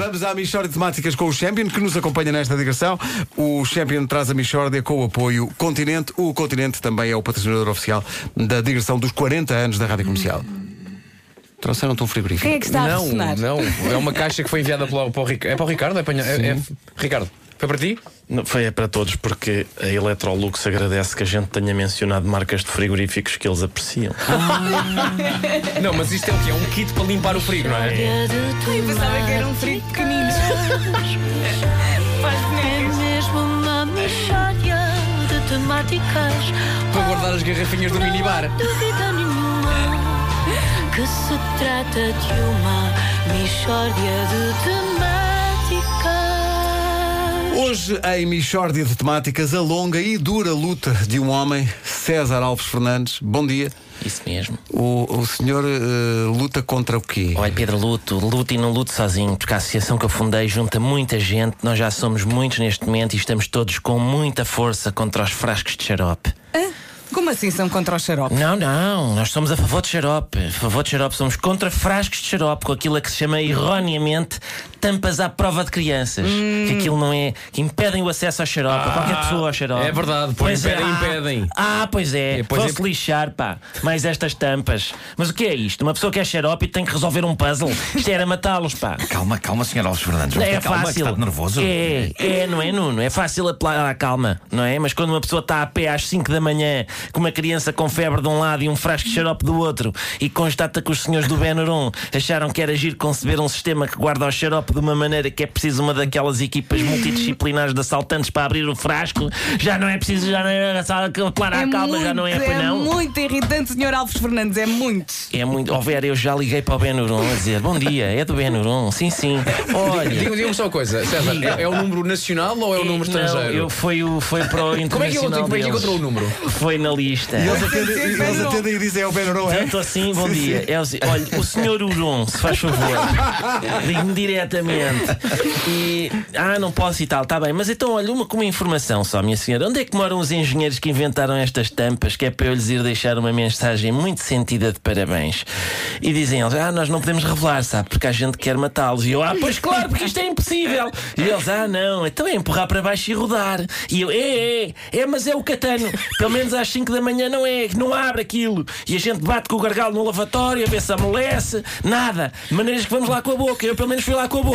Vamos à Michórdia de Temáticas com o Champion, que nos acompanha nesta digressão. O Champion traz a Michórdia com o apoio Continente. O Continente também é o patrocinador oficial da digressão dos 40 anos da Rádio Comercial. Trouxeram-te um frigorífico. Quem é que está a Não, ressonar? não. É uma caixa que foi enviada para o, para o Ricardo. É para o Ricardo? É, para, é, é- Ricardo, foi para ti? Não, foi é para todos, porque a Electrolux agradece que a gente tenha mencionado marcas de frigoríficos que eles apreciam. Não, mas isto é o quê? É um kit para limpar o frigo, não é? Eu pensava que era um frigo pequenino. Faz É mesmo uma mixória de temáticas Para guardar as garrafinhas do minibar. Dúvida nenhuma Que se trata de uma mixória de temáticas Hoje, em Michórdia de Temáticas, a longa e dura luta de um homem, César Alves Fernandes. Bom dia. Isso mesmo. O, o senhor eh, luta contra o quê? Olha, Pedro, luto, luto e não luto sozinho, porque a associação que eu fundei junta muita gente, nós já somos muitos neste momento e estamos todos com muita força contra os frascos de xarope. Como assim são contra o xarope? Não, não, nós somos a favor de xarope. A favor de xarope, somos contra frascos de xarope, com aquilo a que se chama erroneamente tampas à prova de crianças. Que aquilo não é. que impedem o acesso ao xarope, a qualquer pessoa ao xarope. é verdade, pois impedem, ah, impedem. Ah, pois é. É, pois Vão-se é. lixar, pá. Mais estas tampas. Mas o que é isto? Uma pessoa quer xarope e tem que resolver um puzzle. Isto era matá-los, pá. Calma, calma, Sr. Alves Fernandes. Vamos É calma, que fácil. está nervoso. É, é, não é, Nuno? É fácil apelar à calma, não é? Mas quando uma pessoa está a pé às 5 da manhã com uma criança com febre de um lado e um frasco de xarope do outro e constata que os senhores do Benuron acharam que era giro conceber um sistema que guarda o xarope de uma maneira que é preciso uma daquelas equipas multidisciplinares de assaltantes para abrir o frasco, já não é preciso, já não é apelar à calma, já não é, é não? muito irritante, Sr. Alves Fernandes, é muito. É muito. Ó Vera, eu já liguei para o Benuron a dizer: Bom dia, é do Benuron. Sim, sim. Olha. Diga- Diga-me só uma coisa, César, é, é o número nacional ou é o número Não, estrangeiro? eu foi, o, foi para o Como é que, eu, internacional como é que encontrou o número? Foi na lista. E eles atendem, eles atendem e dizem é o Benuron, é? Tanto assim, bom dia. É o se- olha, o senhor Uron, se faz favor, ligue-me diretamente. E. Ah, não posso e tal, está bem. Mas então, olha, uma, uma informação só, minha senhora. Onde é que moram os engenheiros que inventaram estas tampas? Que é para eu lhes ir deixar uma mensagem muito sentida de parabéns. E dizem eles: Ah, nós não podemos revelar, sabe? Porque a gente quer matá-los. E eu: Ah, pois claro, porque isto é impossível. E eles: Ah, não, então é empurrar para baixo e rodar. E eu: É, é, é, mas é o catano. Pelo menos às 5 da manhã não é, não abre aquilo. E a gente bate com o gargalo no lavatório a ver se amolece. Nada. De maneiras que vamos lá com a boca. Eu pelo menos fui lá com a boca.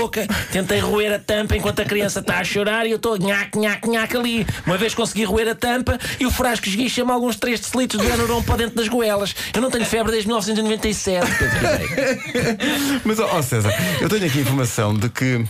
Tentei roer a tampa enquanto a criança está a chorar e eu estou nhac, nhac, nhac ali. Uma vez consegui roer a tampa e o frasco esguicha-me alguns 3 decilitros de Benuron para dentro das goelas. Eu não tenho febre desde 1997. Pedro Ribeiro. Mas, ó ó, César, eu tenho aqui informação de que.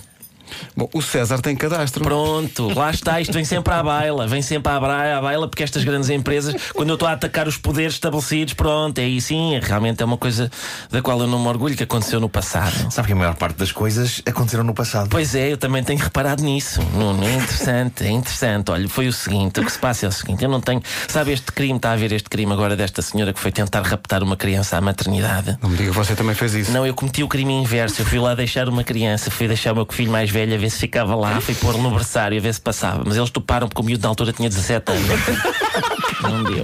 Bom, o César tem cadastro. Pronto, lá está, isto vem sempre à baila, vem sempre à, baila, porque estas grandes empresas, quando eu estou a atacar os poderes estabelecidos, pronto, é aí sim, realmente é uma coisa da qual eu não me orgulho que aconteceu no passado. Sabe que a maior parte das coisas aconteceram no passado. Pois é, eu também tenho reparado nisso. Nuno, é interessante, é interessante. Olha, foi o seguinte: o que se passa é o seguinte, eu não tenho. Sabe este crime, está a ver este crime agora desta senhora que foi tentar raptar uma criança à maternidade? Não me diga que você também fez isso. Não, eu cometi o crime inverso. Eu fui lá deixar uma criança, fui deixar o meu filho mais velho a ver se ficava lá, fui pôr no berçário a ver se passava. Mas eles toparam porque o miúdo na altura tinha 17 anos. Não deu.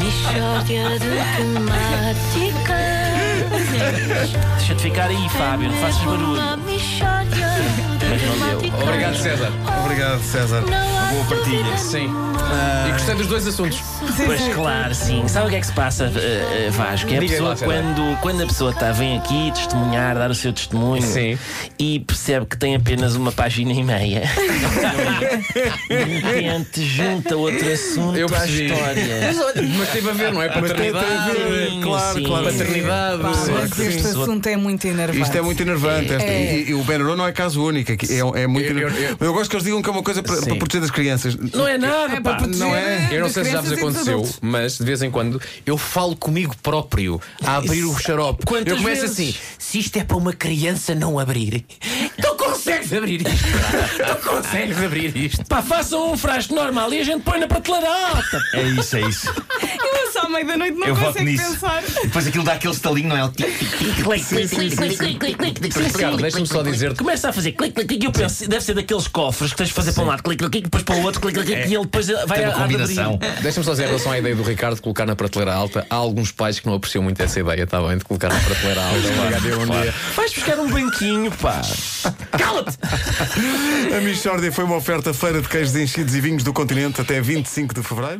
Mixória de temáticas Deixa-te ficar aí, Fábio, não faças barulho. Mas não deu. Obrigado, César. Obrigado, César. Boa Partilha, sim. E gostei dos dois assuntos. Pois claro, sim. Sabe o que é que se passa, eh, eh, Vasco? É a Diga pessoa lá, quando, quando a pessoa está, vem aqui testemunhar, dar o seu testemunho Sim. e percebe que tem apenas uma página e meia. de repente junta outro assunto Eu à percebi. história. Mas teve a ver, não é? Paternidade. ver, Sim, claro, sim. claro. Paternidade. Pá, mas este sim. assunto é muito enervante. Isto é muito enervante. esta- É. E, e o Benuron não é caso único. aqui É, é muito Eu- eu- enervante. eu- eu gosto que eles digam que é uma coisa para, Sim. para proteger as crianças. Não é nada, É pá. para proteger. não é? Eu não sei se já vos aconteceu, mas de vez em quando eu falo comigo próprio a abrir o xarope. Quantas eu começo vezes? assim: se isto é para uma criança não abrir, tu consegues abrir isto? tu consegues abrir isto? Pá, façam um frasco normal e a gente põe na prateleira alta. É isso, é isso. Meio da noite não Eu voto consegue nisso. pensar. E depois aquilo dá aquele estalinho, não é? O tic, tic, tic. Clique, clique, clique, clique, clique, clique, clique, clique, Ricardo, clique, deixa-me só clique, dizer Começa a fazer clique, clique, clique, e eu penso, deve ser daqueles cofres que tens de fazer para um lado, clique, clique, depois para o outro, clique, clique, e ele depois vai uma combinação. Deixa-me só dizer em relação à ideia do Ricardo de colocar na prateleira alta. Há alguns pais que não apreciam muito essa ideia, está bem? De colocar na prateleira alta. Vais buscar um banquinho, pá. Cala-te! A Michórdia foi uma oferta feira de queijos enchidos e vinhos do continente até 25 de fevereiro.